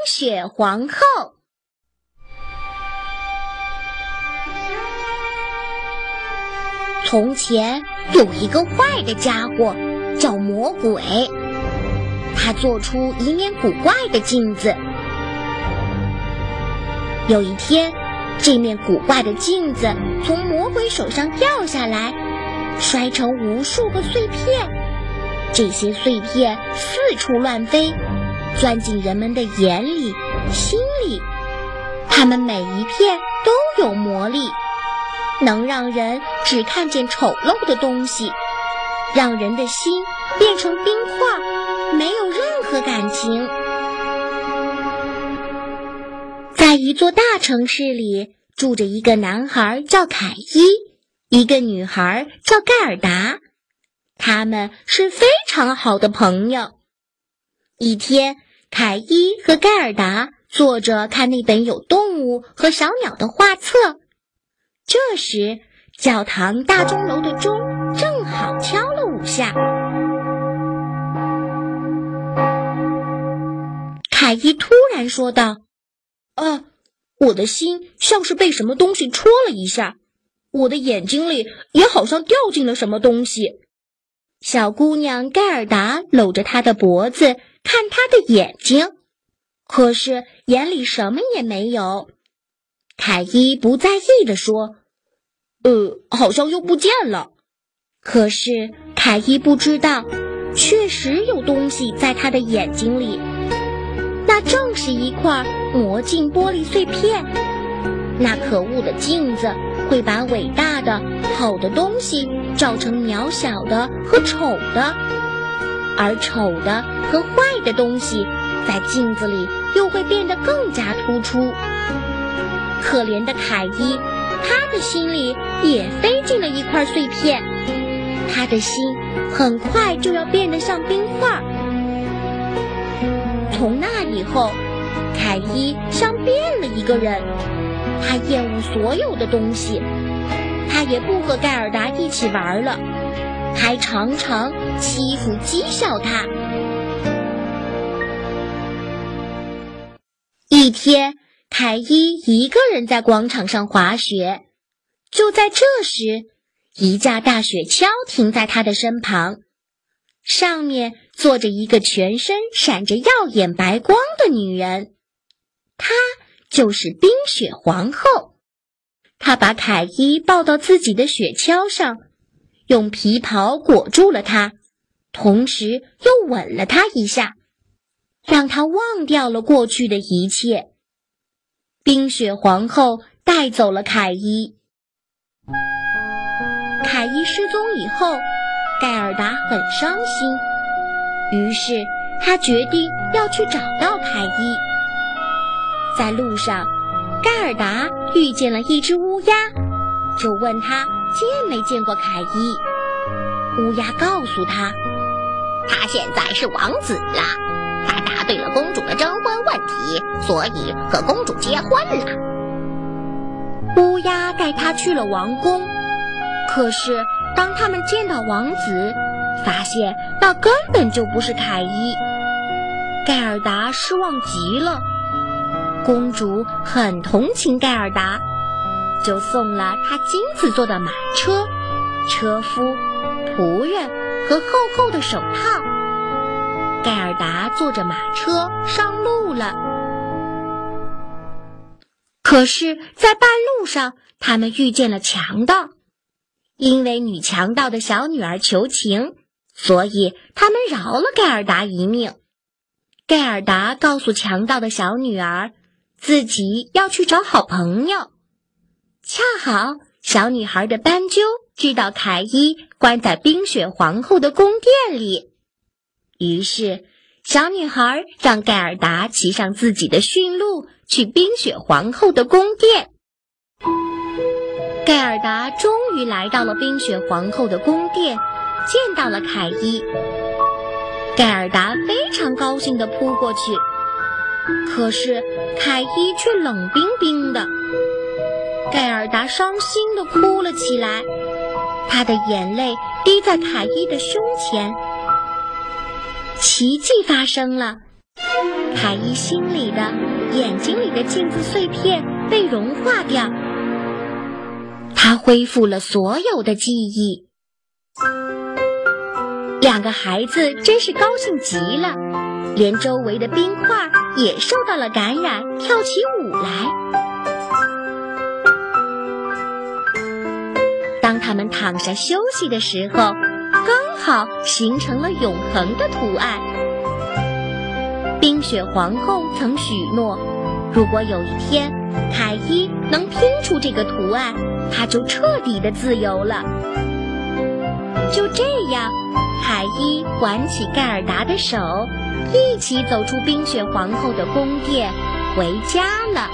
冰雪皇后。从前有一个坏的家伙，叫魔鬼。他做出一面古怪的镜子。有一天，这面古怪的镜子从魔鬼手上掉下来，摔成无数个碎片。这些碎片四处乱飞，钻进人们的眼里、心里。它们每一片都有魔力。能让人只看见丑陋的东西，让人的心变成冰块，没有任何感情。在一座大城市里，住着一个男孩叫凯伊，一个女孩叫盖尔达，他们是非常好的朋友。一天，凯伊和盖尔达坐着看那本有动物和小鸟的画册。这时，教堂大钟楼的钟正好敲了五下。凯伊突然说道：“啊，我的心像是被什么东西戳了一下，我的眼睛里也好像掉进了什么东西。”小姑娘盖尔达搂着他的脖子，看他的眼睛，可是眼里什么也没有。凯伊不在意地说。呃，好像又不见了。可是凯伊不知道，确实有东西在他的眼睛里。那正是一块魔镜玻璃碎片。那可恶的镜子会把伟大的、好的东西照成渺小的和丑的，而丑的和坏的东西在镜子里又会变得更加突出。可怜的凯伊。他的心里也飞进了一块碎片，他的心很快就要变得像冰块。从那以后，凯伊像变了一个人。他厌恶所有的东西，他也不和盖尔达一起玩了，还常常欺负讥笑他。一天。凯伊一个人在广场上滑雪，就在这时，一架大雪橇停在他的身旁，上面坐着一个全身闪着耀眼白光的女人，她就是冰雪皇后。她把凯伊抱到自己的雪橇上，用皮袍裹住了他，同时又吻了他一下，让他忘掉了过去的一切。冰雪皇后带走了凯伊。凯伊失踪以后，盖尔达很伤心，于是他决定要去找到凯伊。在路上，盖尔达遇见了一只乌鸦，就问他见没见过凯伊。乌鸦告诉他，他现在是王子了。他答对了公主的征婚问题，所以和公主结婚了。乌鸦带他去了王宫，可是当他们见到王子，发现那根本就不是凯伊。盖尔达失望极了。公主很同情盖尔达，就送了他金子做的马车、车夫、仆人和厚厚的手套。盖尔达坐着马车上路了，可是，在半路上，他们遇见了强盗。因为女强盗的小女儿求情，所以他们饶了盖尔达一命。盖尔达告诉强盗的小女儿，自己要去找好朋友。恰好，小女孩的斑鸠知道凯伊关在冰雪皇后的宫殿里。于是，小女孩让盖尔达骑上自己的驯鹿，去冰雪皇后的宫殿。盖尔达终于来到了冰雪皇后的宫殿，见到了凯伊。盖尔达非常高兴地扑过去，可是凯伊却冷冰冰的。盖尔达伤心地哭了起来，她的眼泪滴在凯伊的胸前。奇迹发生了，凯伊心里的、眼睛里的镜子碎片被融化掉，他恢复了所有的记忆。两个孩子真是高兴极了，连周围的冰块也受到了感染，跳起舞来。他们躺下休息的时候，刚好形成了永恒的图案。冰雪皇后曾许诺，如果有一天凯伊能拼出这个图案，他就彻底的自由了。就这样。凯伊挽起盖尔达的手，一起走出冰雪皇后的宫殿，回家了。